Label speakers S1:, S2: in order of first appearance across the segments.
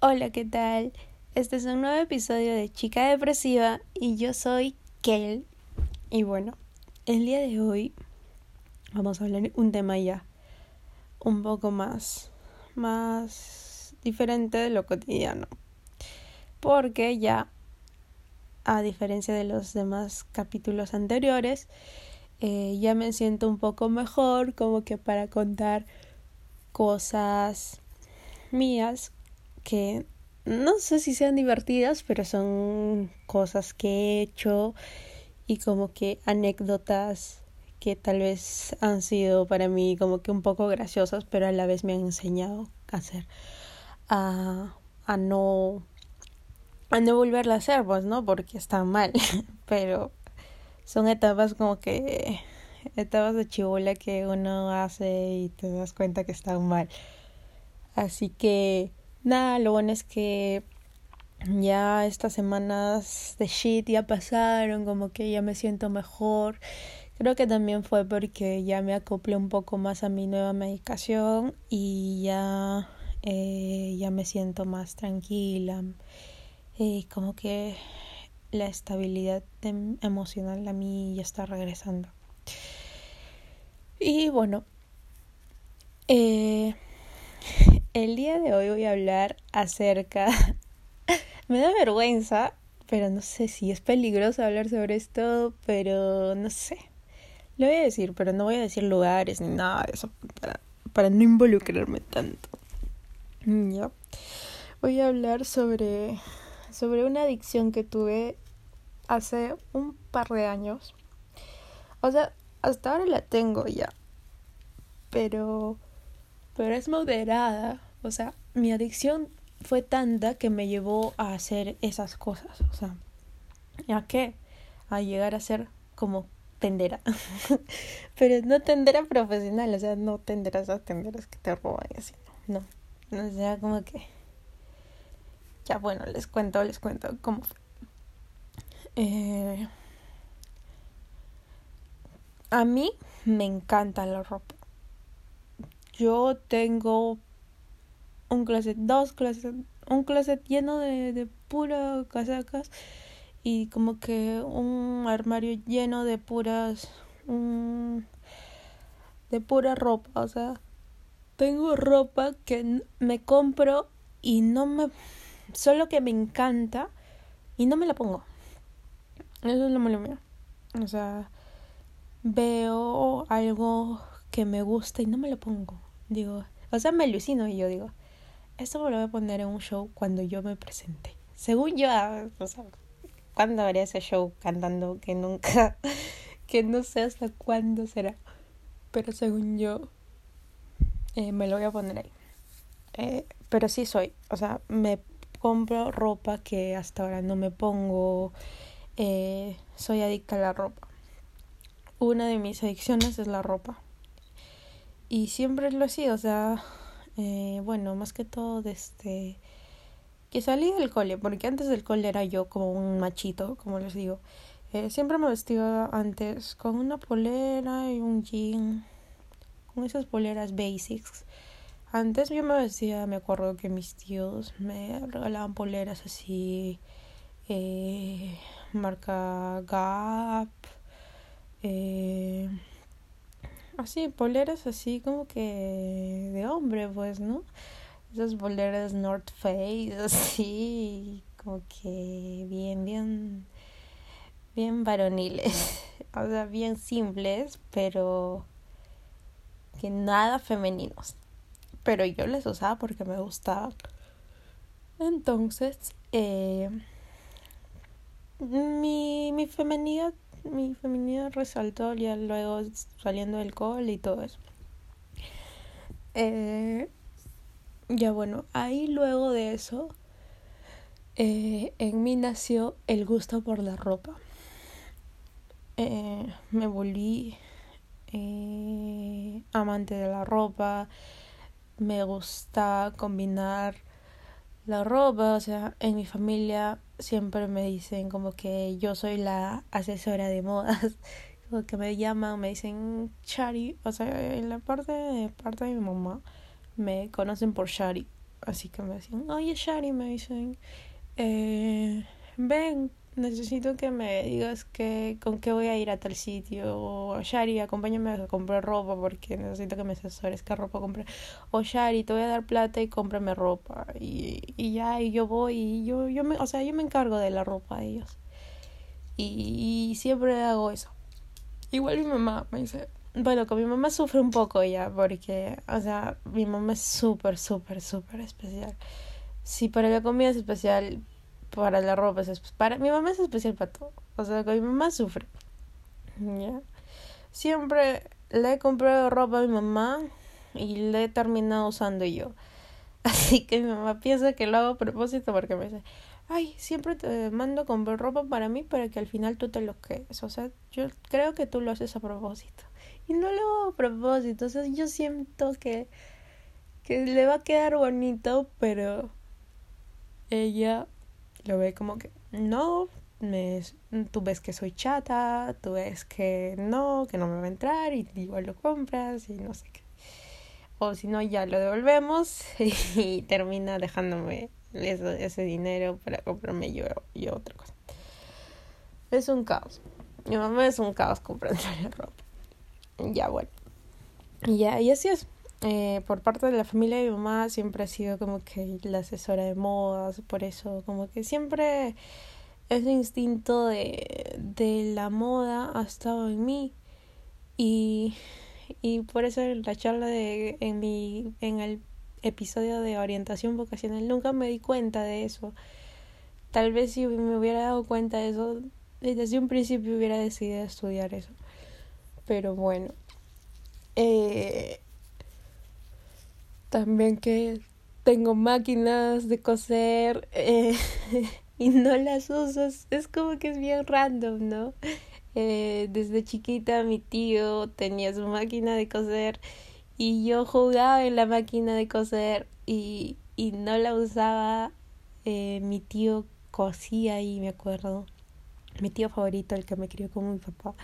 S1: Hola, ¿qué tal? Este es un nuevo episodio de Chica Depresiva y yo soy Kel. Y bueno, el día de hoy vamos a hablar un tema ya un poco más, más diferente de lo cotidiano. Porque ya, a diferencia de los demás capítulos anteriores, eh, ya me siento un poco mejor como que para contar cosas mías que no sé si sean divertidas, pero son cosas que he hecho y como que anécdotas que tal vez han sido para mí como que un poco graciosas, pero a la vez me han enseñado a hacer, a, a no, a no volverla a hacer, pues, ¿no? Porque está mal, pero son etapas como que, etapas de chivola que uno hace y te das cuenta que están mal. Así que Nada, lo bueno es que ya estas semanas de shit ya pasaron, como que ya me siento mejor. Creo que también fue porque ya me acoplé un poco más a mi nueva medicación y ya, eh, ya me siento más tranquila. y como que la estabilidad em, emocional a mí ya está regresando. Y bueno, eh, el día de hoy voy a hablar acerca... Me da vergüenza, pero no sé si es peligroso hablar sobre esto, pero no sé. Lo voy a decir, pero no voy a decir lugares ni nada de eso para, para no involucrarme tanto. Ya. Voy a hablar sobre, sobre una adicción que tuve hace un par de años. O sea, hasta ahora la tengo ya. Pero pero es moderada. O sea, mi adicción fue tanta que me llevó a hacer esas cosas. O sea, ¿a qué? A llegar a ser como tendera. Pero no tendera profesional, o sea, no tenderas esas tenderas que te roban y así. No, no. O sea, como que. Ya bueno, les cuento, les cuento cómo fue. Eh... A mí me encanta la ropa yo tengo un closet, dos closets, un closet lleno de, de puras casacas y como que un armario lleno de puras de pura ropa, o sea, tengo ropa que me compro y no me solo que me encanta y no me la pongo. Eso es lo malo mío. O sea, veo algo que me gusta y no me lo pongo. Digo, o sea, me alucino y yo digo, esto me lo voy a poner en un show cuando yo me presente. Según yo, ah, o sea, ¿cuándo haré ese show cantando que nunca, que no sé hasta cuándo será? Pero según yo, eh, me lo voy a poner ahí. Eh, pero sí soy, o sea, me compro ropa que hasta ahora no me pongo. Eh, soy adicta a la ropa. Una de mis adicciones es la ropa y siempre lo he sido, o sea, eh, bueno, más que todo desde que salí del cole, porque antes del cole era yo como un machito, como les digo. Eh, siempre me vestía antes con una polera y un jean, con esas poleras basics. Antes yo me vestía, me acuerdo que mis tíos me regalaban poleras así, eh, marca Gap, eh, así, poleras así como que de hombre, pues, ¿no? Esas poleras North Face, así, como que bien, bien, bien varoniles, o sea, bien simples, pero que nada femeninos. Pero yo les usaba porque me gustaba. Entonces, eh, mi, mi femenidad mi feminidad resaltó ya luego saliendo del col y todo eso. Eh, ya bueno, ahí luego de eso, eh, en mí nació el gusto por la ropa. Eh, me volví amante de la ropa, me gusta combinar la ropa, o sea, en mi familia siempre me dicen como que yo soy la asesora de modas, como que me llaman, me dicen Shari, o sea, en la parte de parte de mi mamá me conocen por Shari. Así que me decían, oye Shari, me dicen, eh, ven, necesito que me digas que, con qué voy a ir a tal sitio. O Shari, acompáñame a comprar ropa porque necesito que me asesores qué ropa comprar. O Shari, te voy a dar plata y cómprame ropa. Y, y ya, y yo voy y yo, yo me, o sea, yo me encargo de la ropa de ellos. Y, y siempre hago eso. Igual mi mamá me dice, bueno, con mi mamá sufre un poco ya, porque, o sea, mi mamá es súper, súper, súper especial. Si para la comida es especial, para la ropa es especial. Para, mi mamá es especial para todo. O sea, con mi mamá sufre. ¿Ya? Siempre le he comprado ropa a mi mamá y le he terminado usando yo. Así que mi mamá piensa que lo hago a propósito porque me dice, ay, siempre te mando a comprar ropa para mí para que al final tú te lo quedes. O sea, yo creo que tú lo haces a propósito. Y no lo hago a propósito. O sea, yo siento que, que le va a quedar bonito, pero ella lo ve como que no, me, tú ves que soy chata, tú ves que no, que no me va a entrar y igual lo compras y no sé qué. O si no, ya lo devolvemos y termina dejándome ese, ese dinero para comprarme yo, yo otra cosa. Es un caos. Mi mamá es un caos comprando la ropa. Ya, bueno. Ya, y así es. Eh, por parte de la familia de mi mamá siempre ha sido como que la asesora de modas, por eso como que siempre ese instinto de, de la moda ha estado en mí. Y, y por eso en la charla de en mi en el episodio de orientación vocacional nunca me di cuenta de eso. Tal vez si me hubiera dado cuenta de eso desde un principio hubiera decidido estudiar eso. Pero bueno eh, también que tengo máquinas de coser eh, y no las uso. Es como que es bien random, ¿no? Eh, desde chiquita mi tío tenía su máquina de coser y yo jugaba en la máquina de coser y, y no la usaba. Eh, mi tío cosía y me acuerdo. Mi tío favorito, el que me crió como mi papá.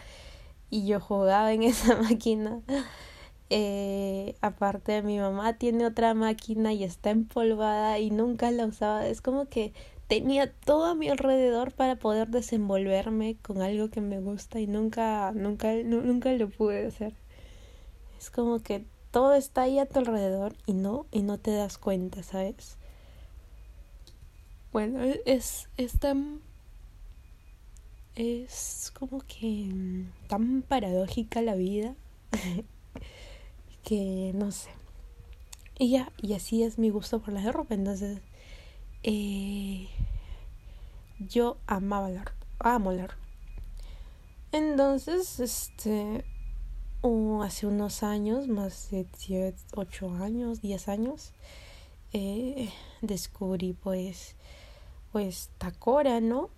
S1: Y yo jugaba en esa máquina eh, aparte mi mamá tiene otra máquina y está empolvada y nunca la usaba. Es como que tenía todo a mi alrededor para poder desenvolverme con algo que me gusta y nunca, nunca, nunca lo pude hacer. Es como que todo está ahí a tu alrededor y no, y no te das cuenta, ¿sabes? Bueno, es, es tan es como que tan paradójica la vida que no sé. Y ya, y así es mi gusto por la ropa. Entonces, eh, yo amaba la ropa, amo la ropa. Entonces, este, hace unos años, más de 8 años, 10 años, eh, descubrí pues, pues Takora, ¿no?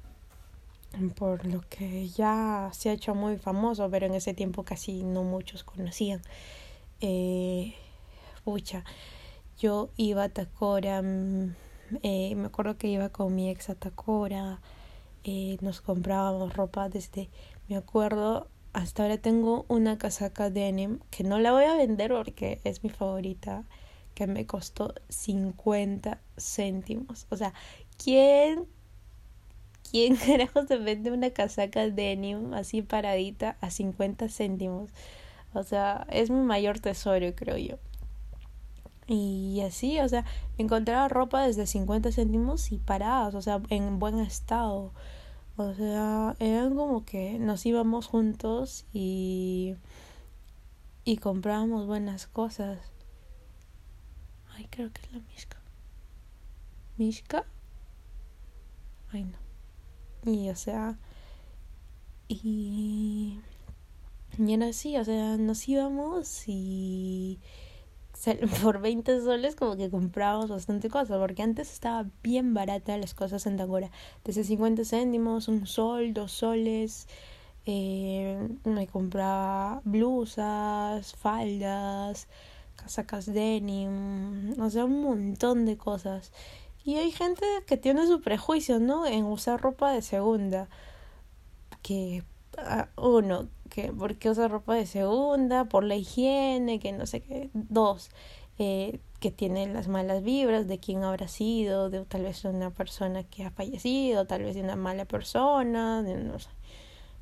S1: Por lo que ya se ha hecho muy famoso, pero en ese tiempo casi no muchos conocían eh, pucha, yo iba a Tacora, mm, eh, me acuerdo que iba con mi ex a Tacora, eh, nos comprábamos ropa desde, me acuerdo, hasta ahora tengo una casaca denim que no la voy a vender porque es mi favorita, que me costó 50 céntimos. O sea, ¿quién ¿Quién carajo se vende una casaca denim así paradita a 50 céntimos? O sea, es mi mayor tesoro, creo yo. Y así, o sea, encontraba ropa desde 50 céntimos y paradas, o sea, en buen estado. O sea, eran como que nos íbamos juntos y y comprábamos buenas cosas. Ay, creo que es la Mishka. ¿Mishka? Ay, no. Y o sea, y y era así, o sea, nos íbamos y por 20 soles como que comprábamos bastante cosas, porque antes estaba bien barata las cosas en Tangora, desde 50 céntimos, un sol, dos soles, eh, me compraba blusas, faldas, casacas denim, o sea, un montón de cosas. Y hay gente que tiene su prejuicio, ¿no? En usar ropa de segunda, que uno, que porque usa ropa de segunda, por la higiene, que no sé qué. Dos, eh, que tiene las malas vibras, de quién habrá sido, de tal vez una persona que ha fallecido, tal vez de una mala persona, de, no sé.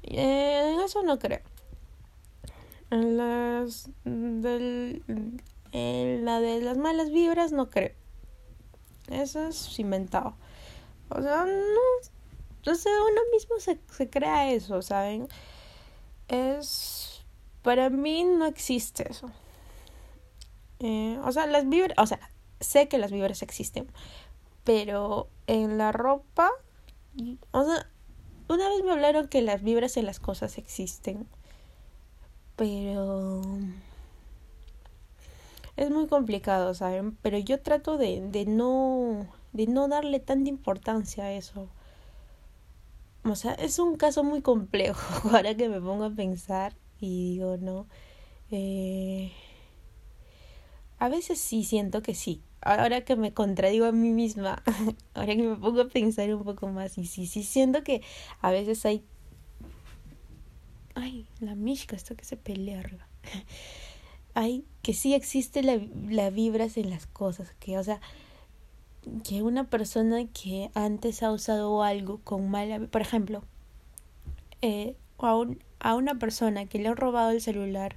S1: Eh, en eso no creo. En las del, en la de las malas vibras no creo. Eso es inventado. O sea, no. O sea, uno mismo se, se crea eso, ¿saben? Es. Para mí no existe eso. Eh, o sea, las vibras, o sea, sé que las vibras existen, pero en la ropa, o sea, una vez me hablaron que las vibras en las cosas existen, pero es muy complicado, ¿saben? Pero yo trato de, de no de no darle tanta importancia a eso. O sea, es un caso muy complejo ahora que me pongo a pensar y digo, no, eh, a veces sí siento que sí. Ahora que me contradigo a mí misma, ahora que me pongo a pensar un poco más, y sí, sí siento que a veces hay. Ay, la mishka, esto que se pelea arriba. Hay que sí existe la, la vibras en las cosas, que, o sea, que una persona que antes ha usado algo con mala. Por ejemplo, eh, a, un, a una persona que le ha robado el celular,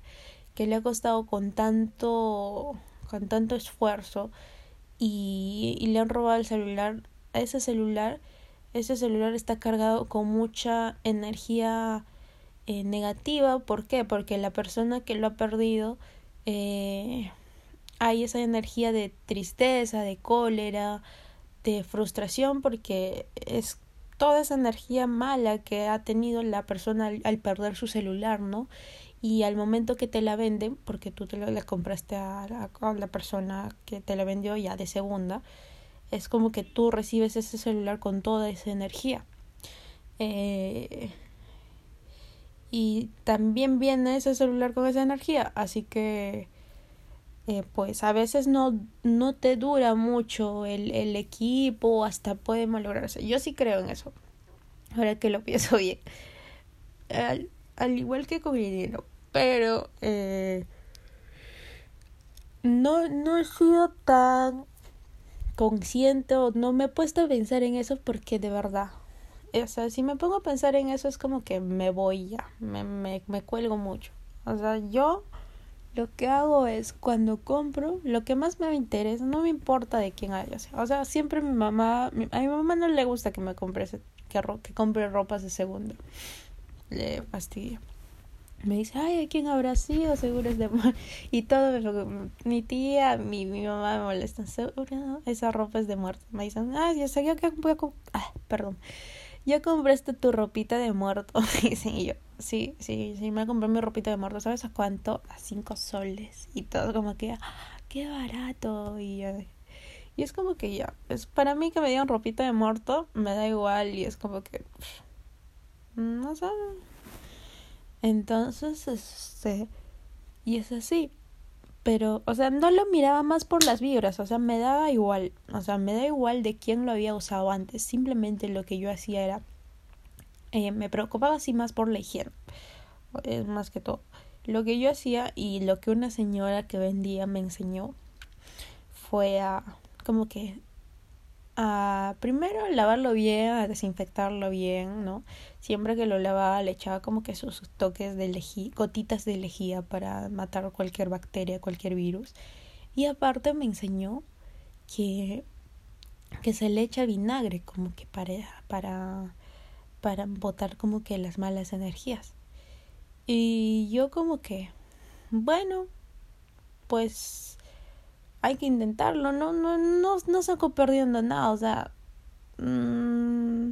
S1: que le ha costado con tanto con tanto esfuerzo y, y le han robado el celular, a ese celular, ese celular está cargado con mucha energía eh, negativa. ¿Por qué? Porque la persona que lo ha perdido eh, hay esa energía de tristeza, de cólera, de frustración, porque es toda esa energía mala que ha tenido la persona al, perder su celular, ¿no? y al momento que te la venden, porque tú te la, compraste a la, a la, persona que te la vendió ya de segunda, es como que tú recibes ese celular con toda esa energía. Eh, y también viene ese celular con esa energía, así que eh, pues a veces no, no te dura mucho el, el equipo, hasta puede malograrse. Yo sí creo en eso, ahora que lo pienso bien al igual que con el dinero. Pero eh, no, no he sido tan consciente o no me he puesto a pensar en eso porque de verdad, o sea, si me pongo a pensar en eso es como que me voy ya, me, me, me cuelgo mucho. O sea, yo lo que hago es cuando compro, lo que más me interesa, no me importa de quién haya. O sea, siempre mi mamá, a mi mamá no le gusta que me compre, que, que compre ropas de segunda le fastidia. Me dice, ay, ¿a quién habrá sido? Seguro es de... Y todo, mi tía, mi, mi mamá me molesta. Seguro esa ropa es de muerto. Me dicen, ah, ya sé, que voy a... Ah, perdón. Ya compraste tu ropita de muerto. y yo, sí, sí, sí, me compré mi ropita de muerto. ¿Sabes a cuánto? A cinco soles. Y todo como que, ah, qué barato. Y y es como que ya, es para mí que me digan ropita de muerto, me da igual y es como que no sé. Entonces, este, y es así. Pero, o sea, no lo miraba más por las vibras, o sea, me daba igual, o sea, me da igual de quién lo había usado antes, simplemente lo que yo hacía era, eh, me preocupaba así más por la higiene, más que todo. Lo que yo hacía y lo que una señora que vendía me enseñó fue a, como que a primero lavarlo bien, a desinfectarlo bien, ¿no? Siempre que lo lavaba le echaba como que sus toques de lejía, gotitas de lejía para matar cualquier bacteria, cualquier virus. Y aparte me enseñó que, que se le echa vinagre como que para, para, para botar como que las malas energías. Y yo como que, bueno, pues hay que intentarlo, no, no, no, no saco perdiendo nada, o sea, mmm,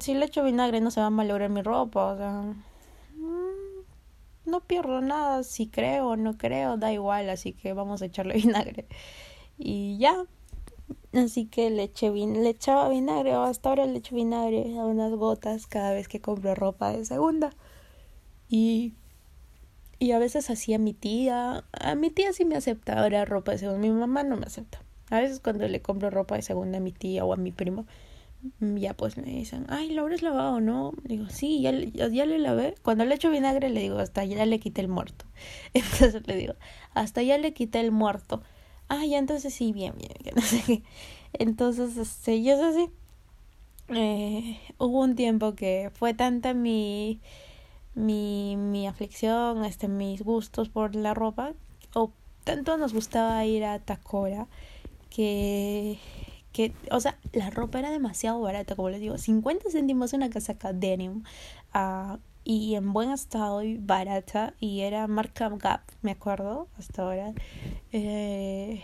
S1: si le echo vinagre no se va a malograr mi ropa, o sea, mmm, no pierdo nada, si creo o no creo, da igual, así que vamos a echarle vinagre. Y ya, así que le, eché vin le echaba vinagre, o hasta ahora le echo vinagre a unas gotas cada vez que compro ropa de segunda. Y y a veces hacía mi tía. A mi tía sí me acepta ahora ropa de segunda. Mi mamá no me acepta. A veces cuando le compro ropa de segunda a mi tía o a mi primo, ya pues me dicen, ay, ¿lo habrás lavado no? Digo, sí, ya, ya, ya, le lavé. Cuando le echo vinagre le digo, hasta ya le quité el muerto. Entonces le digo, hasta ya le quité el muerto. Ah, ya, entonces sí, bien, bien, no sé qué. Entonces, este, yo sé sí. Eh, hubo un tiempo que fue tanta mi, mi, mi aflicción, este, mis gustos por la ropa, o tanto nos gustaba ir a Tacora, que, que, o sea, la ropa era demasiado barata, como les digo, 50 céntimos una casaca denim, uh, y en buen estado y barata y era marca Gap, me acuerdo, hasta ahora. Eh,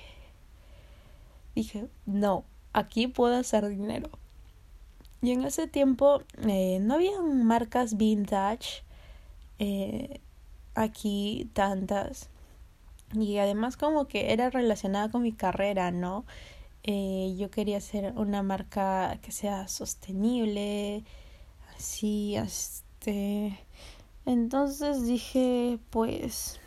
S1: dije, no, aquí puedo hacer dinero. Y en ese tiempo eh, no había marcas vintage eh, aquí tantas. Y además como que era relacionada con mi carrera, ¿no? Eh, yo quería hacer una marca que sea sostenible, así, este, entonces dije, pues,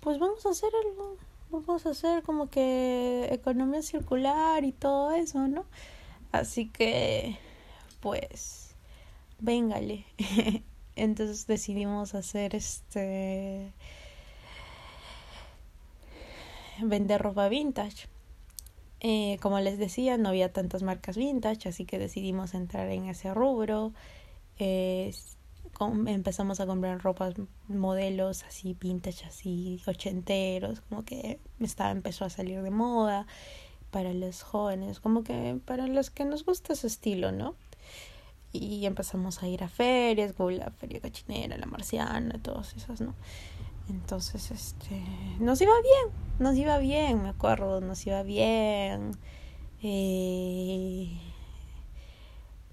S1: pues vamos a hacer algo, vamos a hacer como que economía circular y todo eso, ¿no? Así que, pues, véngale. Entonces decidimos hacer este vender ropa vintage. Eh, como les decía, no había tantas marcas vintage, así que decidimos entrar en ese rubro empezamos a comprar ropas, modelos así, vintage, así, ochenteros, como que estaba, empezó a salir de moda para los jóvenes, como que para los que nos gusta ese estilo, ¿no? Y empezamos a ir a ferias, como la Feria Cachinera, la Marciana, todas esas, ¿no? Entonces, este, nos iba bien, nos iba bien, me acuerdo, nos iba bien. Eh,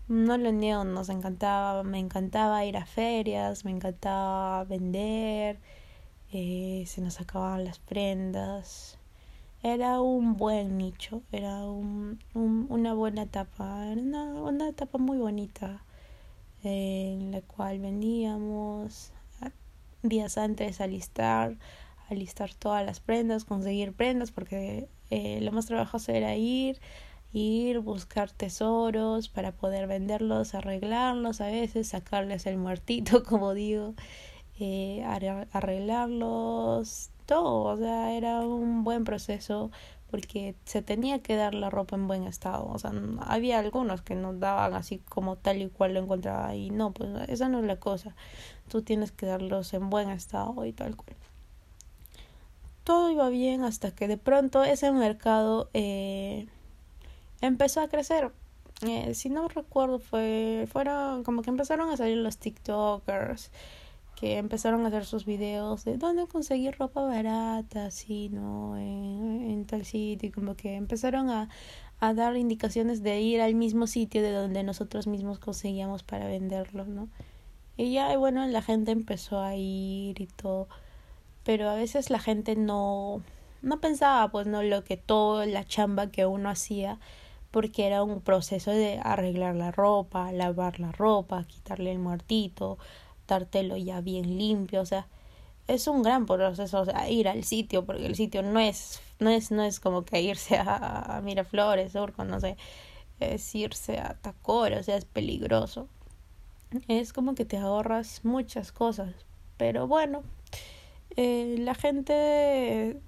S1: no lo niego, nos encantaba, me encantaba ir a ferias, me encantaba vender, eh, se nos acababan las prendas. Era un buen nicho, era un, una buena etapa, era una, una etapa muy bonita en la cual vendíamos días antes alistar, alistar todas las prendas, conseguir prendas, porque eh, lo más trabajoso era ir ir, buscar tesoros para poder venderlos, arreglarlos a veces, sacarles el muertito, como digo, eh, arreglarlos, todo, o sea, era un buen proceso porque se tenía que dar la ropa en buen estado, o sea, había algunos que nos daban así como tal y cual lo encontraba y no, pues esa no es la cosa, tú tienes que darlos en buen estado y tal cual. Todo iba bien hasta que de pronto ese mercado eh, empezó a crecer. Eh, si no recuerdo, fue, fueron como que empezaron a salir los TikTokers que empezaron a hacer sus videos de dónde conseguir ropa barata, así, ¿no? En, en tal sitio, y como que empezaron a, a dar indicaciones de ir al mismo sitio de donde nosotros mismos conseguíamos para venderlo, ¿no? Y ya, bueno, la gente empezó a ir y todo, pero a veces la gente no, no pensaba, pues, no, lo que toda la chamba que uno hacía porque era un proceso de arreglar la ropa, lavar la ropa, quitarle el muertito, dártelo ya bien limpio, o sea, es un gran proceso, ir al sitio, porque el sitio no es, no es, no es como que irse a, Miraflores, Surco, no sé, es irse a Tacora, o sea, es peligroso. Es como que te ahorras muchas cosas, pero bueno, eh, la gente,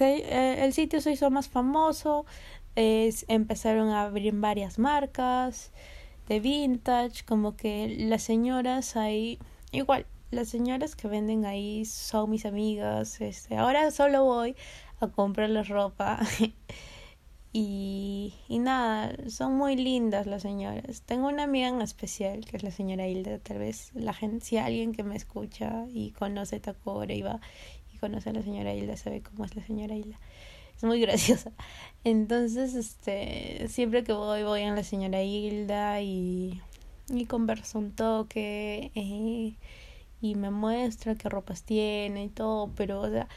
S1: eh, el sitio se hizo más famoso, empezaron a abrir varias marcas de vintage, como que las señoras ahí, igual, las señoras que venden ahí son mis amigas, este, ahora solo voy a comprarles ropa y, y nada, son muy lindas las señoras. Tengo una amiga en especial que es la señora Hilda, tal vez la gente, si alguien que me escucha y conoce Tacora y va y conoce a la señora Hilda sabe cómo es la señora Hilda es muy graciosa. Entonces, este, siempre que voy, voy a la señora Hilda y, y converso un toque eh, y me muestra qué ropas tiene y todo, pero, o sea,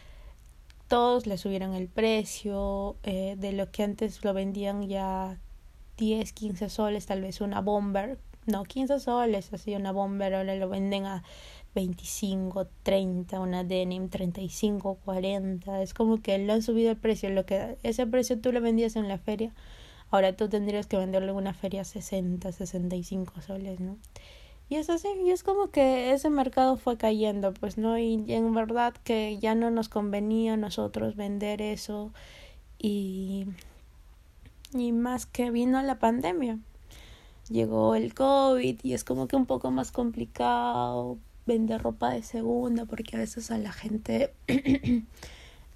S1: todos le subieron el precio eh, de lo que antes lo vendían ya 10, 15 soles, tal vez una bomber, no, 15 soles, así una bomber, ahora lo venden a 25, 30, una denim 35, 40. Es como que le han subido el precio. Lo que ese precio tú lo vendías en la feria, ahora tú tendrías que venderlo en una feria 60, 65 soles, ¿no? Y es así, y es como que ese mercado fue cayendo, pues, ¿no? Y en verdad que ya no nos convenía a nosotros vender eso y, y más que vino la pandemia. Llegó el COVID y es como que un poco más complicado vender ropa de segunda porque a veces a la gente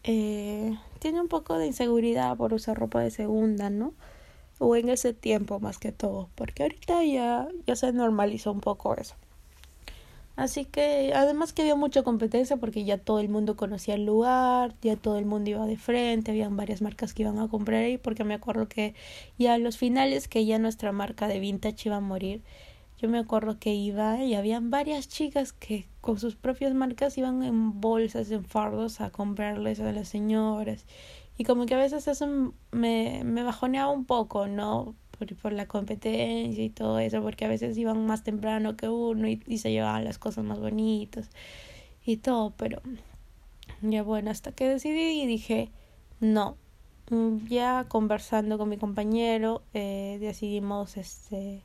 S1: eh, tiene un poco de inseguridad por usar ropa de segunda, ¿no? o en ese tiempo más que todo, porque ahorita ya, ya se normalizó un poco eso. Así que además que había mucha competencia porque ya todo el mundo conocía el lugar, ya todo el mundo iba de frente, habían varias marcas que iban a comprar ahí porque me acuerdo que ya a los finales que ya nuestra marca de vintage iba a morir, yo me acuerdo que iba y habían varias chicas que con sus propias marcas iban en bolsas, en fardos a comprarles a las señoras y como que a veces eso me, me bajoneaba un poco, ¿no? Por, por, la competencia y todo eso, porque a veces iban más temprano que uno y, se llevaban las cosas más bonitas y todo, pero ya bueno, hasta que decidí y dije, no, mm, ya conversando con mi compañero, eh, decidimos este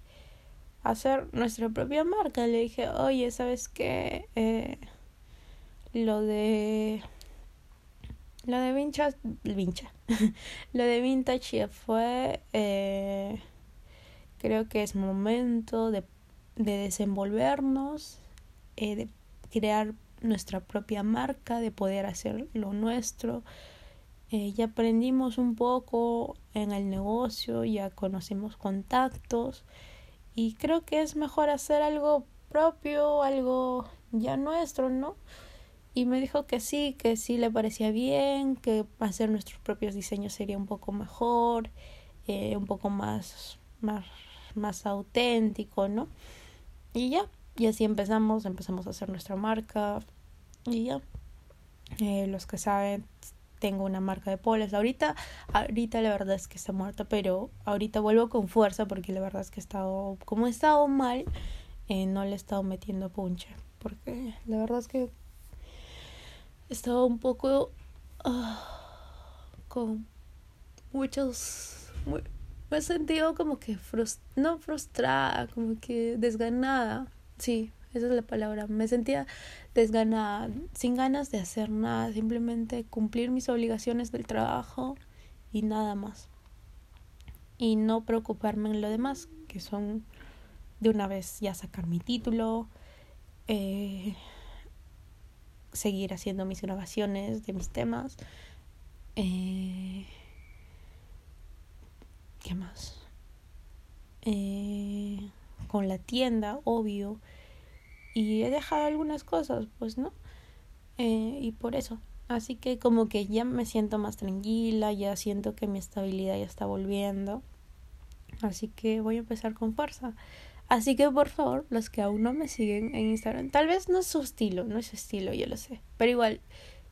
S1: hacer nuestra propia marca. Le dije, oye, ¿sabes qué? Eh, lo de lo de vintage, vincha. lo de vintage fue, eh, creo que es momento de, de desenvolvernos, eh, de crear nuestra propia marca, de poder hacer lo nuestro. Eh, ya aprendimos un poco en el negocio, ya conocemos contactos y creo que es mejor hacer algo propio, algo ya nuestro, ¿no? y me dijo que sí, que sí le parecía bien, que hacer nuestros propios diseños sería un poco mejor, eh, un poco más, más, más auténtico, ¿no? Y ya, y así empezamos, empezamos a hacer nuestra marca y ya. Eh, los que saben, tengo una marca de poles. Ahorita, ahorita la verdad es que está muerta, pero ahorita vuelvo con fuerza porque la verdad es que he estado, como he estado mal, eh, no le he estado metiendo punche. Porque la verdad es que estaba un poco ah, con muchos me he sentido como que no frustrada como que desganada sí esa es la palabra me sentía desganada sin ganas de hacer nada simplemente cumplir mis obligaciones del trabajo y nada más y no preocuparme en lo demás que son de una vez ya sacar mi título eh, seguir haciendo mis grabaciones de mis temas. Eh, ¿Qué más? Eh, con la tienda, obvio. Y he dejado algunas cosas, pues, ¿no? Eh, y por eso. Así que como que ya me siento más tranquila, ya siento que mi estabilidad ya está volviendo. Así que voy a empezar con fuerza. Así que por favor, los que aún no me siguen en Instagram, tal vez no es su estilo, no es su estilo, yo lo sé. Pero igual,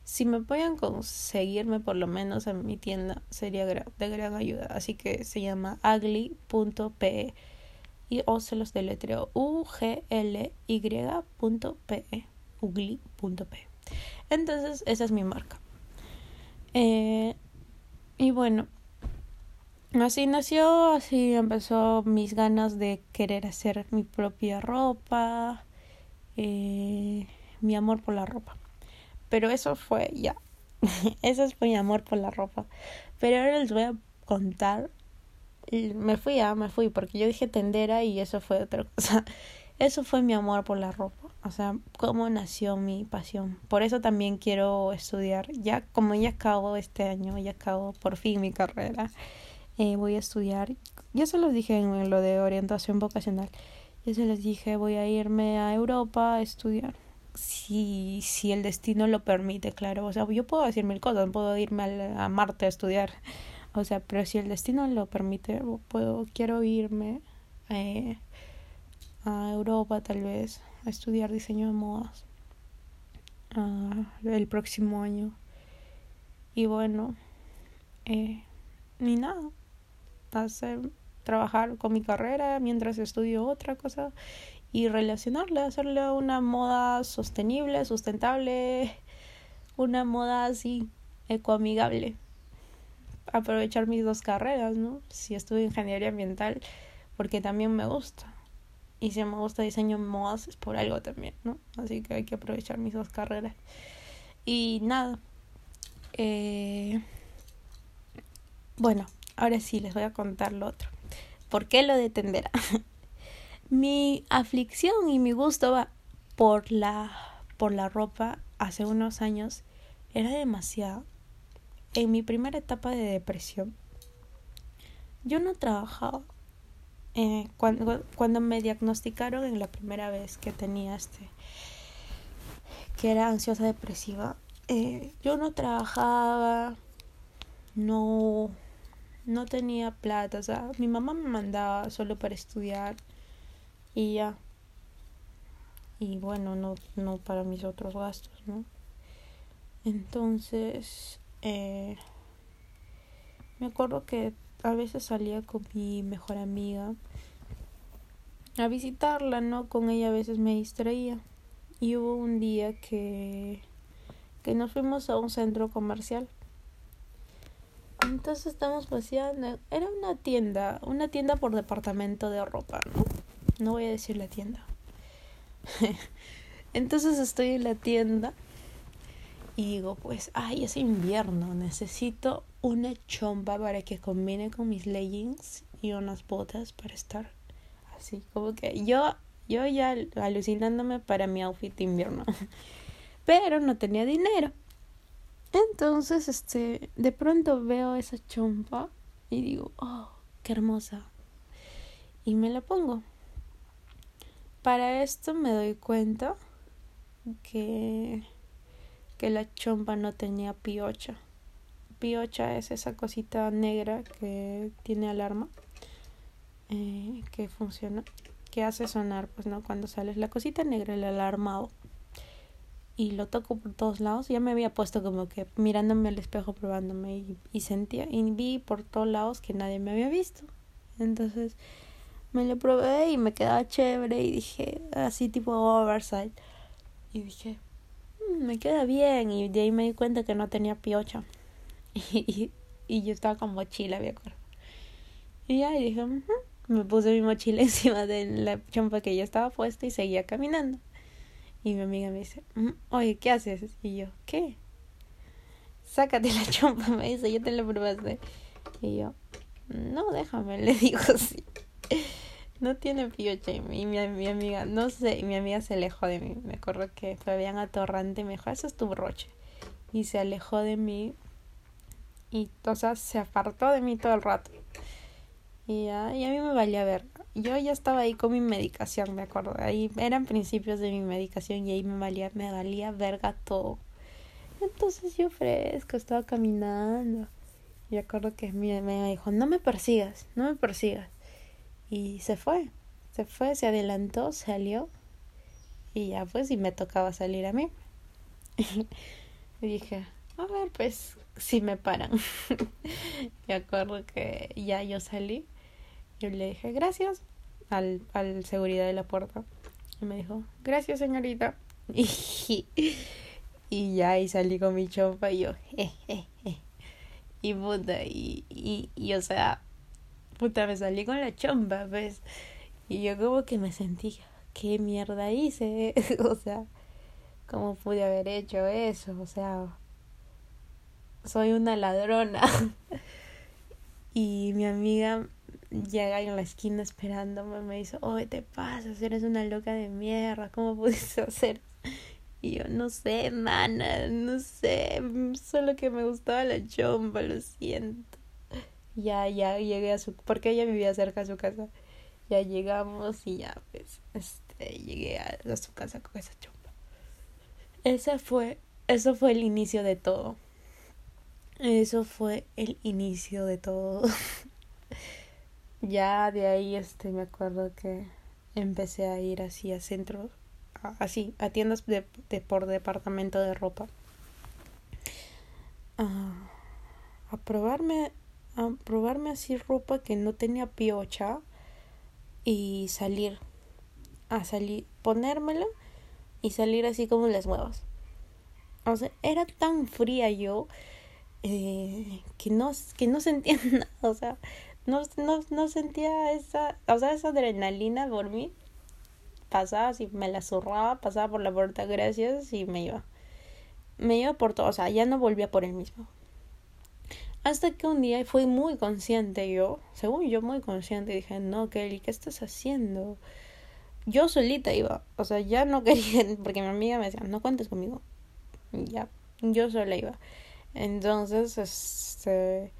S1: si me pueden conseguirme por lo menos en mi tienda, sería de gran ayuda. Así que se llama ugly.pe y o se los deletreo u g l y.pe ugly.pe. Entonces, esa es mi marca. Eh, y bueno, Así nació, así empezó mis ganas de querer hacer mi propia ropa, eh, mi amor por la ropa. Pero eso fue ya, eso fue mi amor por la ropa. Pero ahora les voy a contar, me fui, ah, me fui, porque yo dije tendera y eso fue otra cosa. Eso fue mi amor por la ropa, o sea, cómo nació mi pasión. Por eso también quiero estudiar, ya como ya acabo este año, ya acabo por fin mi carrera eh, voy a estudiar. Ya se los dije en lo de orientación vocacional. Ya se les dije, voy a irme a Europa a estudiar. Si, si el destino lo permite, claro. O sea, yo puedo decir mil cosas, puedo irme a, Marte a estudiar. O sea, pero si el destino lo permite, puedo, quiero irme eh, a Europa tal vez a estudiar diseño de modas uh, el próximo año. Y bueno, eh, ni nada hacer trabajar con mi carrera mientras estudio otra cosa y relacionarla, hacerle una moda sostenible, sustentable, una moda así ecoamigable. Aprovechar mis dos carreras, ¿no? Si estudio ingeniería ambiental, porque también me gusta. Y si me gusta diseño modas es por algo también, ¿no? Así que hay que aprovechar mis dos carreras. Y nada. Eh, bueno, ahora sí les voy a contar lo otro. ¿Por qué lo de tendera? mi aflicción y mi gusto va por la por la ropa hace unos años era demasiado. En mi primera etapa de depresión, yo no trabajaba. Eh, cuando, cuando me diagnosticaron en la primera vez que tenía este, que era ansiosa depresiva, eh, yo no trabajaba, no, no tenía plata, o sea, mi mamá me mandaba solo para estudiar y ya. Y bueno, no, no para mis otros gastos, ¿no? Entonces, eh, me acuerdo que a veces salía con mi mejor amiga a visitarla, ¿no? Con ella a veces me distraía. Y hubo un día que, que nos fuimos a un centro comercial. Entonces estamos paseando. Era una tienda, una tienda por departamento de ropa, ¿no? No voy a decir la tienda. Entonces estoy en la tienda y digo, pues, ay, es invierno, necesito una chompa para que combine con mis leggings y unas botas para estar así, como que yo, yo ya alucinándome para mi outfit de invierno, pero no tenía dinero. Entonces, este, de pronto veo esa chompa y digo, oh, qué hermosa. Y me la pongo. Para esto me doy cuenta que que la chompa no tenía piocha. Piocha es esa cosita negra que tiene alarma, eh, que funciona, que hace sonar, pues no, cuando sales la cosita negra, el alarmado. Y lo toco por todos lados. Ya me había puesto como que mirándome al espejo, probándome y, sentía, y vi por todos lados que nadie me había visto. Entonces me lo probé y me quedaba chévere y dije, así tipo oversight. Y dije, me queda bien. Y de ahí me di cuenta que no tenía piocha. Y, y, yo estaba con mochila, me acuerdo. Y ya dije, me puse mi mochila encima de la chompa que ya estaba puesta y seguía caminando. Y mi amiga me dice, mm, oye, ¿qué haces? Y yo, ¿qué? Sácate la chompa, me dice, yo te la probaste. Y yo, no, déjame, le digo así no tiene piocha. Y mi, mi, amiga, no sé, y mi amiga se alejó de mí. Me acuerdo que Fabián Atorrante me dijo, eso es tu broche. Y se alejó de mí. Y, o sea, se apartó de mí todo el rato. Y, ya, y a mí me valía ver. Yo ya estaba ahí con mi medicación, me acuerdo. Ahí eran principios de mi medicación y ahí me valía, me valía verga todo. Entonces yo fresco, estaba caminando. Y acuerdo que mi me dijo, no me persigas, no me persigas. Y se fue, se fue, se adelantó, salió y ya pues y me tocaba salir a mí. y dije, a ver pues si me paran. y acuerdo que ya yo salí y le dije gracias al, al seguridad de la puerta. Y me dijo, gracias señorita. Y, ya y salí con mi chopa y yo, eh, eh, eh. Y puta, y, y, y o sea, puta, me salí con la chomba, pues. Y yo como que me sentí, ¿qué mierda hice? o sea, ¿cómo pude haber hecho eso? O sea, soy una ladrona. y mi amiga llega en la esquina esperándome, me dice, oye, te pasas, eres una loca de mierda, ¿cómo pudiste hacer? Y yo, no sé, mana, no sé, solo que me gustaba la chomba, lo siento ya, ya llegué a su, porque ella vivía cerca de su casa. Ya llegamos y ya, pues, este, llegué a, a su casa con esa chompa. Ese fue, eso fue el inicio de todo. Eso fue el inicio de todo. ya de ahí, este, me acuerdo que empecé a ir así a centros, así, a tiendas de, de por departamento de ropa. A, a probarme a probarme así ropa que no tenía piocha y salir a salir ponérmela y salir así como las nuevas o sea era tan fría yo eh, que no que no sentía nada o sea no, no, no sentía esa o sea esa adrenalina por mí pasaba, así me la zurraba, pasaba por la puerta, gracias, y me iba. Me iba por todo, o sea, ya no volvía por el mismo. Hasta que un día fui muy consciente yo, según yo muy consciente, dije, no, Kelly, ¿qué estás haciendo? Yo solita iba, o sea, ya no quería, porque mi amiga me decía, no cuentes conmigo. Ya, yo sola iba. Entonces, este,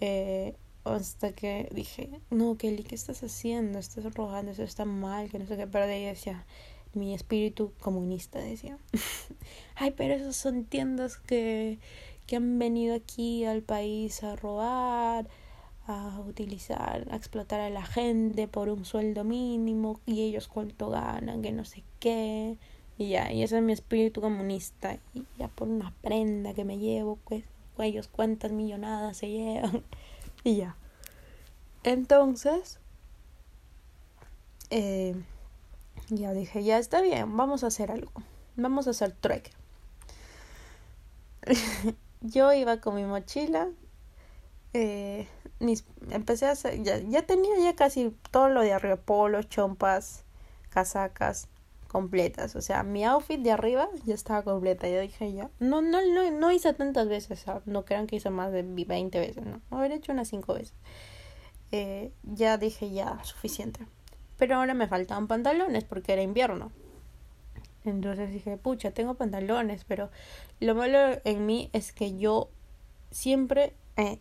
S1: eh, hasta que dije, no, Kelly, ¿qué estás haciendo? Estás rogando, eso está mal, que no sé qué, pero de ahí decía, mi espíritu comunista decía, ay, pero esos son tiendas que que han venido aquí al país a robar, a utilizar, a explotar a la gente por un sueldo mínimo y ellos cuánto ganan, que no sé qué. Y ya, y ese es mi espíritu comunista. Y ya por una prenda que me llevo, pues, ellos cuántas millonadas se llevan. y ya. Entonces, eh, ya dije, ya está bien, vamos a hacer algo. Vamos a hacer trueque. yo iba con mi mochila. Eh, mis, empecé a hacer, ya, ya tenía ya casi todo lo de arriba, polos, chompas, casacas completas. O sea, mi outfit de arriba ya estaba completa. Yo dije ya. No, no, no, no hice tantas veces. No crean que hice más de 20 veces. No, haber hecho unas 5 veces. Eh, ya dije ya, suficiente. Pero ahora me faltaban pantalones porque era invierno. Entonces dije, pucha, tengo pantalones, pero lo malo en mí es que yo siempre eh,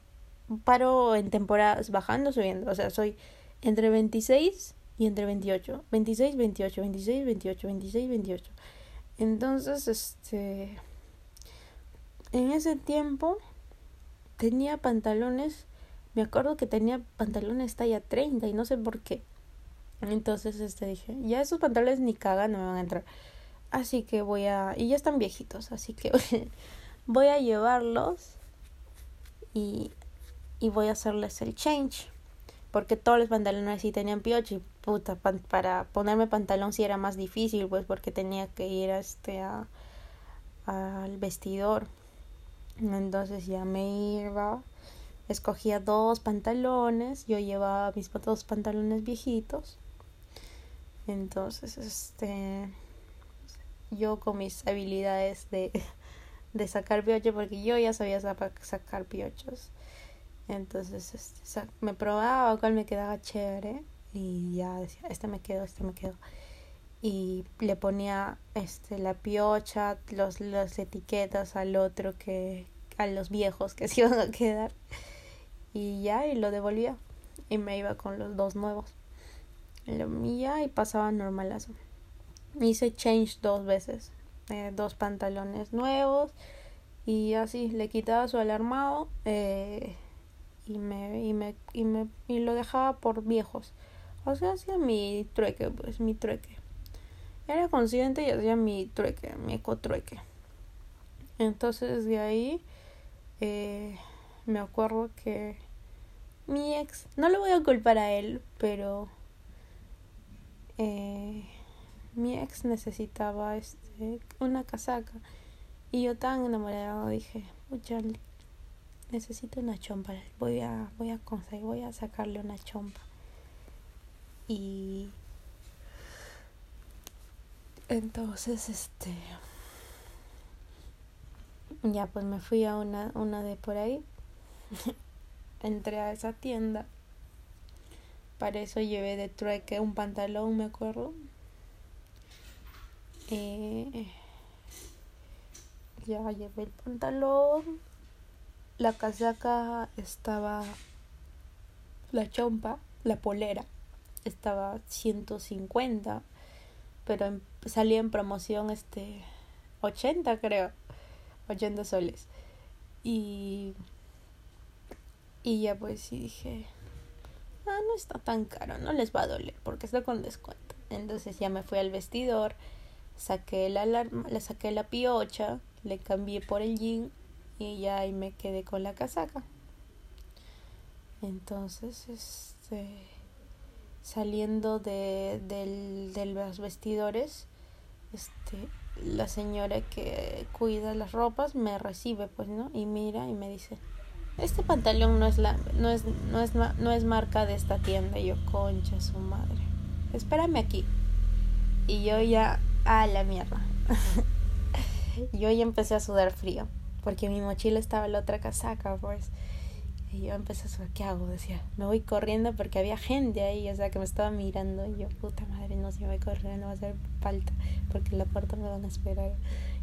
S1: paro en temporadas bajando, subiendo. O sea, soy entre 26 y entre 28. 26, 28, 26, 28, 26, 28. Entonces, este... En ese tiempo tenía pantalones, me acuerdo que tenía pantalones talla 30 y no sé por qué. Entonces, este dije, ya esos pantalones ni cagan, no me van a entrar. Así que voy a... Y ya están viejitos, así que voy a llevarlos y, y voy a hacerles el change. Porque todos los pantalones sí tenían piocho y puta, para ponerme pantalón sí era más difícil, pues porque tenía que ir a este a, al vestidor. Entonces ya me iba, escogía dos pantalones, yo llevaba mis dos pantalones viejitos. Entonces, este yo con mis habilidades de, de sacar piocho, porque yo ya sabía sacar piochos. Entonces este, me probaba cuál me quedaba chévere y ya decía, este me quedó, este me quedó. Y le ponía este la piocha, los, las etiquetas al otro que a los viejos que se iban a quedar. Y ya, y lo devolvía. Y me iba con los dos nuevos. Y ya, y pasaba normalazo hice change dos veces eh, dos pantalones nuevos y así le quitaba su alarmado eh, y me y me y me y lo dejaba por viejos. O sea hacía mi trueque pues mi trueque. Era consciente y hacía mi trueque mi ecotrueque. Entonces de ahí eh, me acuerdo que mi ex no lo voy a culpar a él pero eh, mi ex necesitaba este una casaca. Y yo tan enamorado dije pucha necesito una chompa voy a voy a conseguir voy a sacarle una chompa y entonces este ya pues me fui a una una de por ahí. Entré a esa tienda. Para eso llevé de trueque un pantalón me acuerdo eh, ya llevé el pantalón. La casaca estaba. La chompa, la polera, estaba 150. Pero salía en promoción este 80 creo. 80 soles. Y. Y ya pues sí dije. Ah, no está tan caro, no les va a doler porque está con descuento. Entonces ya me fui al vestidor saqué la alarma, le saqué la piocha, le cambié por el jean y ya ahí me quedé con la casaca. Entonces, este saliendo de, del, de los vestidores, este la señora que cuida las ropas me recibe pues no y mira y me dice este pantalón no es la no es no es no es marca de esta tienda y yo concha su madre espérame aquí Y yo ya, a la mierda. yo ya empecé a sudar frío, porque mi mochila estaba en la otra casaca, pues. Y yo empecé a sudar, ¿qué hago? Decía, me voy corriendo porque había gente ahí, o sea, que me estaba mirando. Y yo, puta madre, no, si me voy corriendo va a hacer falta, porque en la puerta me van a esperar.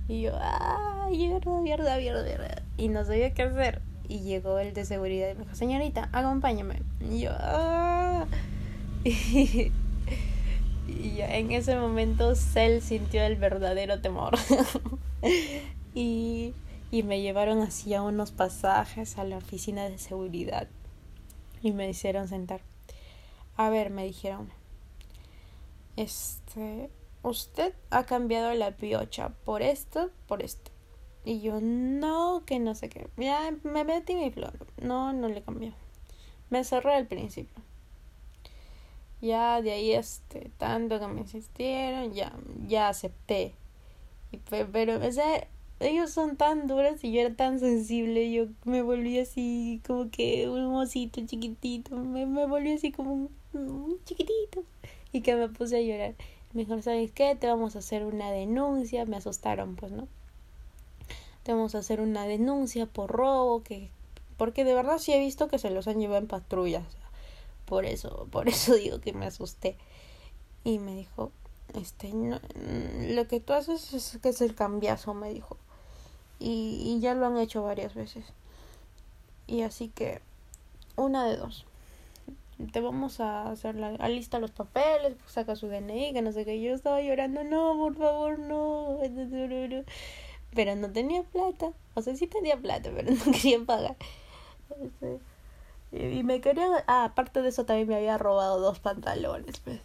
S1: Y yo, ¡ah! Mierda, mierda, mierda, mierda. Y no sabía qué hacer. Y llegó el de seguridad y me dijo, señorita, acompáñame. Y yo, ¡ah! y en ese momento Cell sintió el verdadero temor. y, y me llevaron así a unos pasajes a la oficina de seguridad. Y me hicieron sentar. A ver, me dijeron. Este, usted ha cambiado la piocha por esto, por esto. Y yo, no, que no sé qué. Ya me metí mi flor. No, no le cambió. Me cerré al principio. Ya de ahí, este, tanto que me insistieron, ya, ya acepté. Y, pero, o sea, ellos son tan duros y yo era tan sensible. Yo me volví así, como que un mocito chiquitito. Me, me volví así como un, un chiquitito. Y que me puse a llorar. Me dijeron, ¿sabes qué? Te vamos a hacer una denuncia. Me asustaron, pues, ¿no? Te vamos a hacer una denuncia por robo, que porque de verdad sí he visto que se los han llevado en patrullas. Por eso, por eso digo que me asusté. Y me dijo, este, no, lo que tú haces es que es el cambiazo, me dijo. Y, y ya lo han hecho varias veces. Y así que, una de dos te vamos a hacer la lista los papeles, saca su DNI, que no sé qué. Yo estaba llorando, no, por favor, no. Pero no tenía plata. O sea, sí tenía plata, pero no quería pagar. Y me quería... Ah, aparte de eso también me había robado dos pantalones. Pues.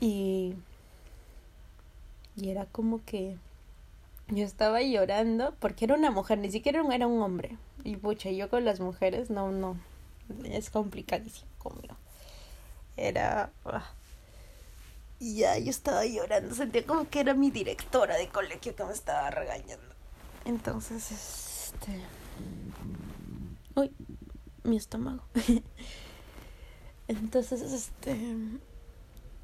S1: Y... Y era como que... Yo estaba llorando porque era una mujer, ni siquiera era un hombre. Y pucha, yo con las mujeres, no, no. Es complicadísimo conmigo. Era. Ah. Y ya yo estaba llorando. Sentía como que era mi directora de colegio que me estaba regañando. Entonces, este. Uy, mi estómago. Entonces, este.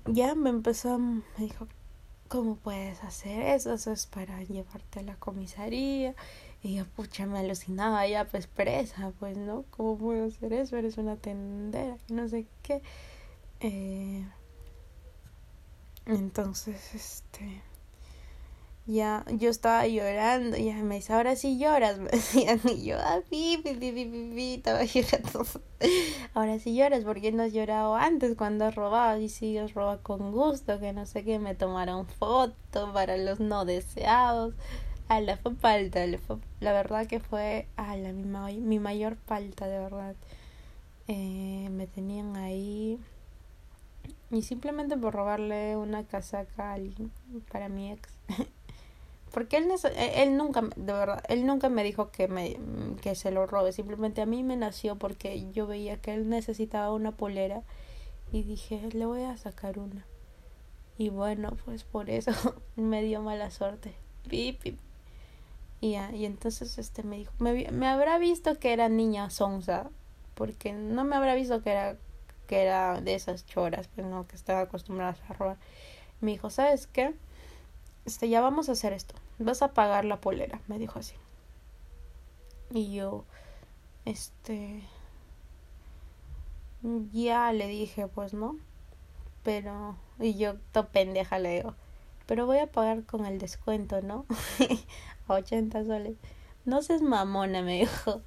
S1: Ya me empezó. Me dijo, ¿cómo puedes hacer eso? Eso es para llevarte a la comisaría. Y yo, pucha, me alucinaba ya, pues presa, pues, ¿no? ¿Cómo puedo hacer eso? Eres una tendera, no sé qué. Eh, entonces, este. Ya, yo estaba llorando, y me dice, ahora sí lloras, me decían, y yo, ah, pi, pi, pi, estaba llorando. ahora sí lloras, porque no has llorado antes cuando has robado? Y si os roba con gusto, que no sé qué, me tomaron foto para los no deseados. A la fue falta, la verdad que fue a la mi, mi mayor falta, de verdad. Eh, me tenían ahí y simplemente por robarle una casaca a alguien para mi ex. Porque él, e, él nunca, de verdad, él nunca me dijo que, me, que se lo robe. Simplemente a mí me nació porque yo veía que él necesitaba una polera y dije, le voy a sacar una. Y bueno, pues por eso me dio mala suerte. Y, y entonces este me dijo, me, me habrá visto que era niña sonsa, porque no me habrá visto que era que era de esas choras, pues no, que estaba acostumbrada a robar. Me dijo, ¿sabes qué? Este, ya vamos a hacer esto, vas a pagar la polera, me dijo así. Y yo, este, ya le dije, pues no, pero, y yo, to pendeja le digo, pero voy a pagar con el descuento, ¿no? a 80 soles. No seas mamona, me dijo.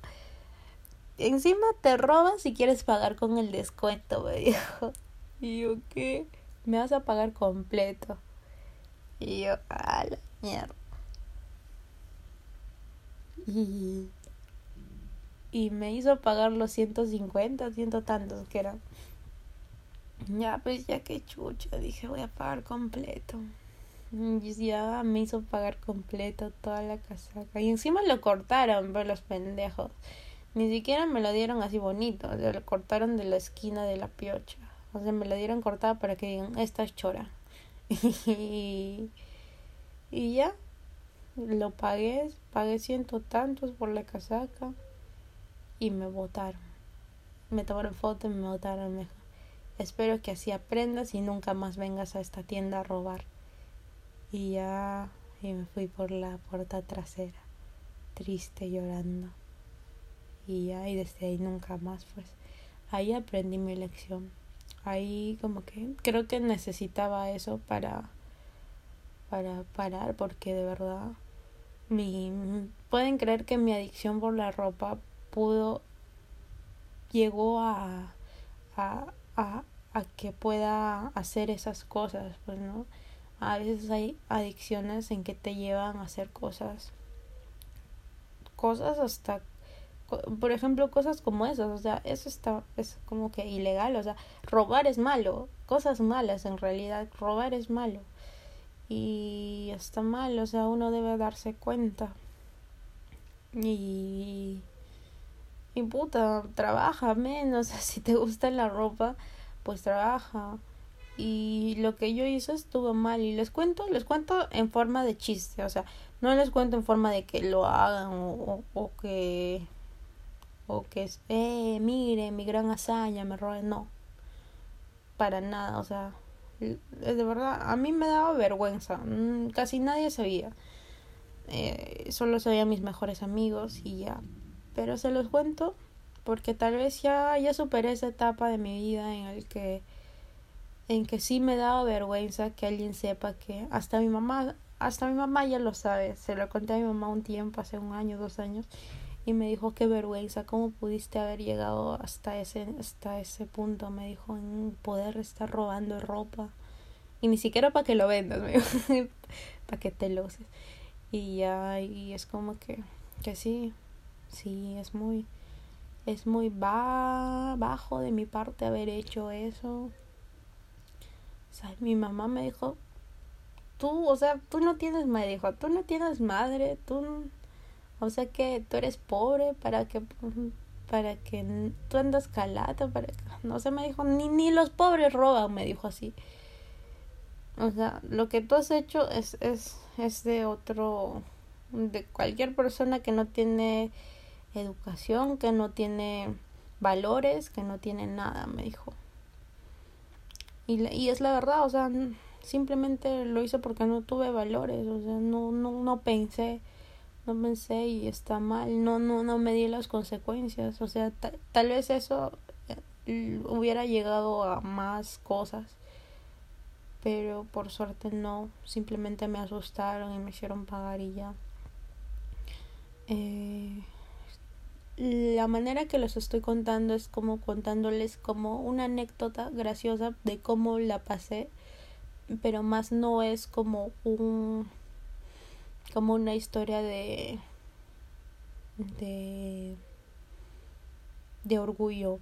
S1: Encima te robas si quieres pagar con el descuento, me dijo. Y yo, ¿qué? Me vas a pagar completo. Y yo, a la mierda. Y, y me hizo pagar los 150, ciento tantos que eran. Ya, pues ya que chucha, dije voy a pagar completo. Y ya me hizo pagar completo toda la casaca. Y encima lo cortaron, por los pendejos. Ni siquiera me lo dieron así bonito. Lo cortaron de la esquina de la piocha. O sea, me lo dieron cortada para que digan, esta es chora. y, ya, lo pagué, pagué ciento tantos por la casaca y me votaron. Me tomaron foto y me votaron mejor. espero que así aprendas y nunca más vengas a esta tienda a robar. Y ya y me fui por la puerta trasera, triste, llorando. Y ya, y desde ahí nunca más, pues, ahí aprendí mi lección. Ahí como que creo que necesitaba eso para para parar porque de verdad mi pueden creer que mi adicción por la ropa pudo llegó a a, a, a que pueda hacer esas cosas pues no a veces hay adicciones en que te llevan a hacer cosas cosas hasta por ejemplo cosas como esas o sea eso está es como que ilegal o sea robar es malo cosas malas en realidad robar es malo. Y está mal o sea uno debe darse cuenta. Y y puta trabaja menos si te gusta la ropa pues trabaja. Y lo que yo hice estuvo mal y les cuento les cuento en forma de chiste o sea no les cuento en forma de que lo hagan o, o, que o que es eh mire mi gran hazaña me roben no. Para nada o sea de verdad a mí me daba vergüenza. Mm, casi nadie sabía. Eh, solo sabía mis mejores amigos y ya. Pero se los cuento porque tal vez ya ya superé esa etapa de mi vida en el que en que sí me daba vergüenza que alguien sepa que hasta mi mamá, hasta mi mamá ya lo sabe, se lo conté a mi mamá un tiempo, hace un año, dos años, y me dijo qué vergüenza, cómo pudiste haber llegado hasta ese, hasta ese punto, me dijo, en poder estar robando ropa. Y ni siquiera para que lo vendas, para que te lo uses. Y ya, y es como que, que sí, sí, es muy, es muy bajo de mi parte haber hecho eso mi mamá me dijo, tú, o sea, tú no tienes madre, dijo, tú no tienes madre, tú, o sea que tú eres pobre para que, para que tú andas calata, para no sé, me dijo, ni, ni los pobres roban, me dijo así. O sea, lo que tú has hecho es, es, es de otro, de cualquier persona que no tiene educación, que no tiene valores, que no tiene nada, me dijo. Y, y es la verdad, o sea, simplemente lo hice porque no tuve valores, o sea, no, no, no pensé, no pensé y está mal, no, no, no me di las consecuencias, o sea, tal vez eso eh, hubiera llegado a más cosas, pero por suerte no, simplemente me asustaron y me hicieron pagar y ya. Eh, la manera que los estoy contando es como contándoles como una anécdota graciosa de cómo la pasé, pero más no es como un como una historia de de de orgullo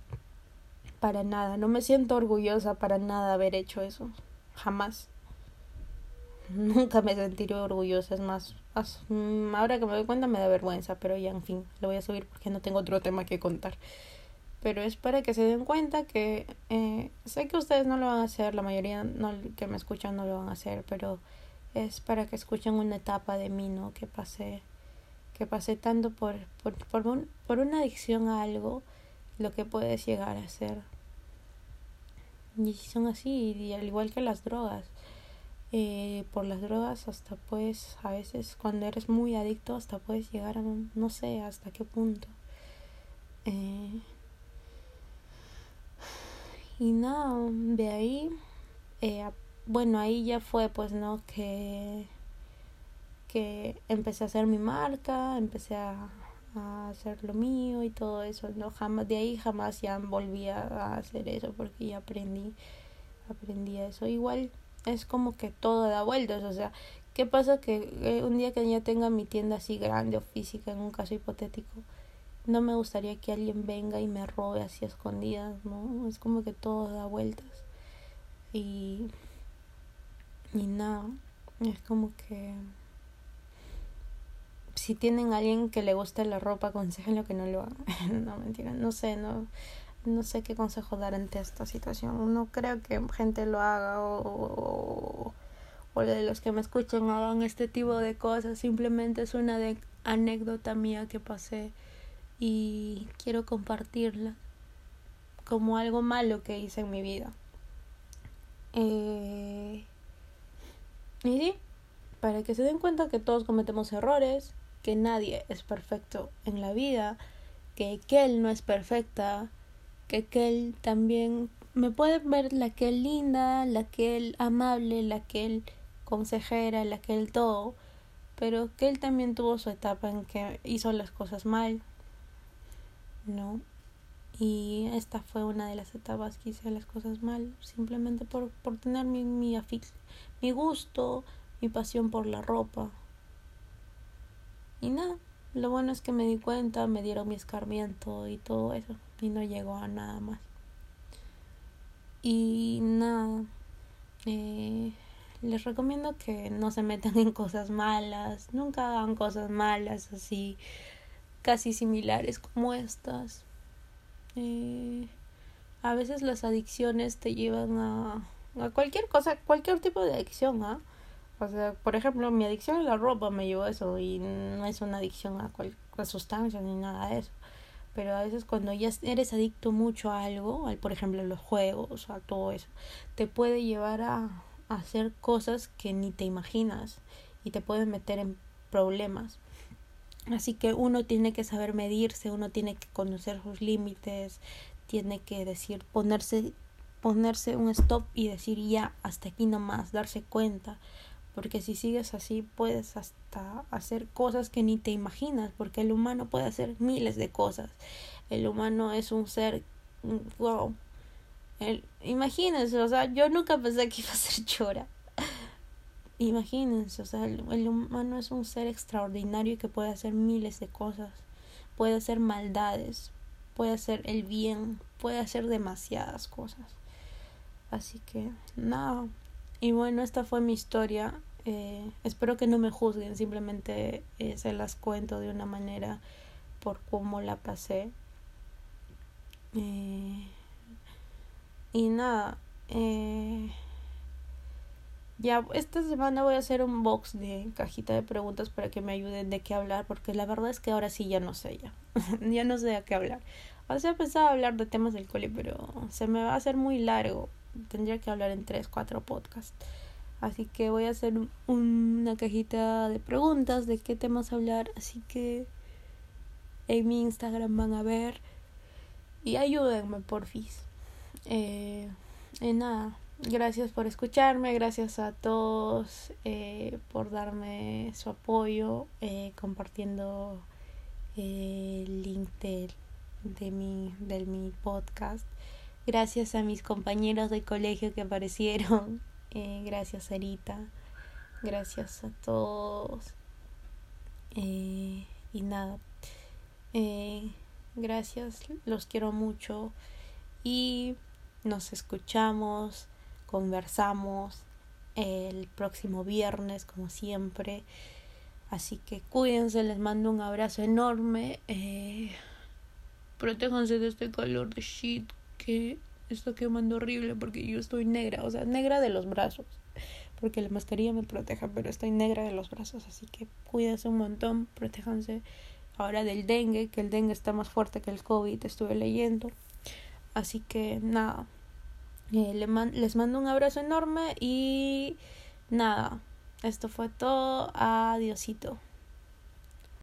S1: para nada, no me siento orgullosa para nada haber hecho eso, jamás. Nunca me sentiré orgullosa, es más, mm, ahora que me doy cuenta me da vergüenza, pero ya en fin, lo voy a subir porque no tengo otro tema que contar. Pero es para que se den cuenta que eh, sé que ustedes no lo van a hacer, la mayoría no, que me escuchan no lo van a hacer, pero es para que escuchen una etapa de mí, ¿no? Que pasé, que pasé tanto por, por, por, un, por una adicción a algo, lo que puedes llegar a ser. Y son así, y al igual que las drogas eh, por las drogas hasta pues a veces cuando eres muy adicto hasta puedes llegar a no sé hasta qué punto eh, y nada de ahí eh, bueno ahí ya fue pues no que que empecé a hacer mi marca empecé a, a hacer lo mío y todo eso no jamás de ahí jamás ya volví a hacer eso porque ya aprendí aprendí eso igual es como que todo da vueltas, o sea, ¿qué pasa que eh, un día que ya tenga mi tienda así grande o física, en un caso hipotético, no me gustaría que alguien venga y me robe así a escondidas, ¿no? Es como que todo da vueltas. Y, y nada, es como que si tienen a alguien que le guste la ropa, aconsejenlo que no lo hagan. no, mentira, no sé, no no sé qué consejo dar ante esta situación. No creo que gente lo haga o, o, de los que me escuchen hagan este tipo de cosas. Simplemente es una de anécdota mía que pasé y quiero compartirla como algo malo que hice en mi vida. Eh, y sí, para que se den cuenta que todos cometemos errores, que nadie es perfecto en la vida, que Kel no es perfecta, que Kel también me puede ver la Kel linda, la Kel amable, la Kel consejera, la Kel todo, pero él también tuvo su etapa en que hizo las cosas mal, ¿no? Y esta fue una de las etapas que hice las cosas mal, simplemente por, por tener mi, mi, mi gusto, mi pasión por la ropa. Y nada, lo bueno es que me di cuenta, me dieron mi escarmiento y todo eso, y no llegó a nada más. Y nada, eh, les recomiendo que no se metan en cosas malas, nunca hagan cosas malas así, casi similares como estas. Eh, a veces las adicciones te llevan a, a cualquier cosa, cualquier tipo de adicción, ¿ah? O sea, por ejemplo, mi adicción a la ropa me llevó a eso y no es una adicción a cualquier sustancia ni nada de eso. Pero a veces cuando ya eres adicto mucho a algo, al, por ejemplo, a los juegos, a todo eso, te puede llevar a, hacer cosas que ni te imaginas y te pueden meter en problemas. Así que uno tiene que saber medirse, uno tiene que conocer sus límites, tiene que decir, ponerse, ponerse un stop y decir ya, hasta aquí nomás, darse cuenta. Porque si sigues así puedes hasta hacer cosas que ni te imaginas, porque el humano puede hacer miles de cosas. El humano es un ser, wow, imagínense, o sea, yo nunca pensé que iba a ser chora. Imagínense, o sea, el, humano es un ser extraordinario que puede hacer miles de cosas. Puede hacer maldades, puede hacer el bien, puede hacer demasiadas cosas. Así que, nada. Y bueno, esta fue mi historia. Eh, espero que no me juzguen, simplemente eh, se las cuento de una manera por cómo la pasé. Eh, y nada, eh, ya esta semana voy a hacer un box de cajita de preguntas para que me ayuden de qué hablar, porque la verdad es que ahora sí ya no sé ya, ya no sé a qué hablar. O sea, pensaba hablar de temas del cole, pero se me va a hacer muy largo. Tendría que hablar en tres, cuatro podcasts. Así que voy a hacer una cajita de preguntas de qué temas hablar. Así que en mi Instagram van a ver. Y ayúdenme, porfis. Eh, nada, gracias por escucharme, gracias a todos eh, por darme su apoyo, eh, compartiendo eh, el link de, de, mi, de mi podcast. Gracias a mis compañeros de colegio que aparecieron. Eh, gracias, Sarita. Gracias a todos. y nada. gracias, los quiero mucho. Y nos escuchamos, conversamos el próximo viernes, como siempre. Así que cuídense, les mando un abrazo enorme. Eh, protéjanse de este calor de shit que está quemando horrible porque yo estoy negra, o sea, negra de los brazos. Porque la mascarilla me proteja, pero estoy negra de los brazos. Así que cuídense un montón, protéjanse ahora del dengue, que el dengue está más fuerte que el COVID, estuve leyendo. Así que nada, eh, les mando un abrazo enorme y nada, esto fue todo. Adiosito.